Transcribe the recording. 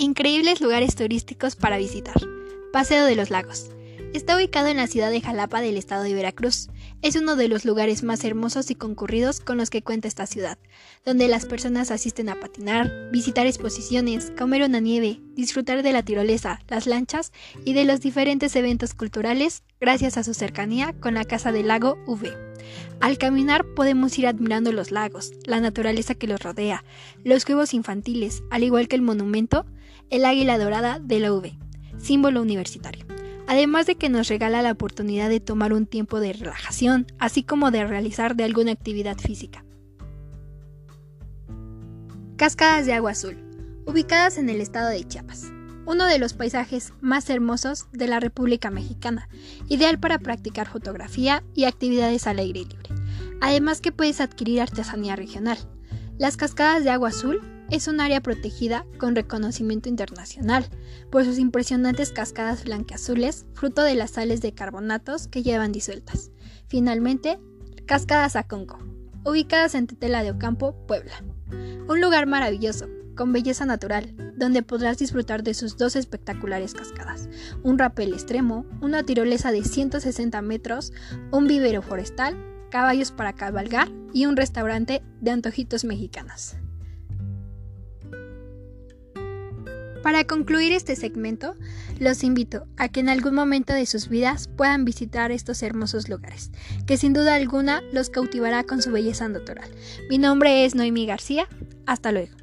Increíbles lugares turísticos para visitar. Paseo de los Lagos. Está ubicado en la ciudad de Jalapa del estado de Veracruz. Es uno de los lugares más hermosos y concurridos con los que cuenta esta ciudad, donde las personas asisten a patinar, visitar exposiciones, comer una nieve, disfrutar de la tirolesa, las lanchas y de los diferentes eventos culturales gracias a su cercanía con la Casa del Lago V. Al caminar podemos ir admirando los lagos, la naturaleza que los rodea, los juegos infantiles, al igual que el monumento, el águila dorada de la V, símbolo universitario. Además de que nos regala la oportunidad de tomar un tiempo de relajación, así como de realizar de alguna actividad física. Cascadas de agua azul, ubicadas en el estado de Chiapas uno de los paisajes más hermosos de la República Mexicana, ideal para practicar fotografía y actividades al aire libre. Además que puedes adquirir artesanía regional. Las cascadas de agua azul es un área protegida con reconocimiento internacional por sus impresionantes cascadas blanqueazules, fruto de las sales de carbonatos que llevan disueltas. Finalmente, Cascadas Aconco, ubicadas en Tetela de Ocampo, Puebla. Un lugar maravilloso, con belleza natural, donde podrás disfrutar de sus dos espectaculares cascadas, un rapel extremo, una tirolesa de 160 metros, un vivero forestal, caballos para cabalgar y un restaurante de antojitos mexicanos. Para concluir este segmento, los invito a que en algún momento de sus vidas puedan visitar estos hermosos lugares, que sin duda alguna los cautivará con su belleza natural. Mi nombre es Noemi García, hasta luego.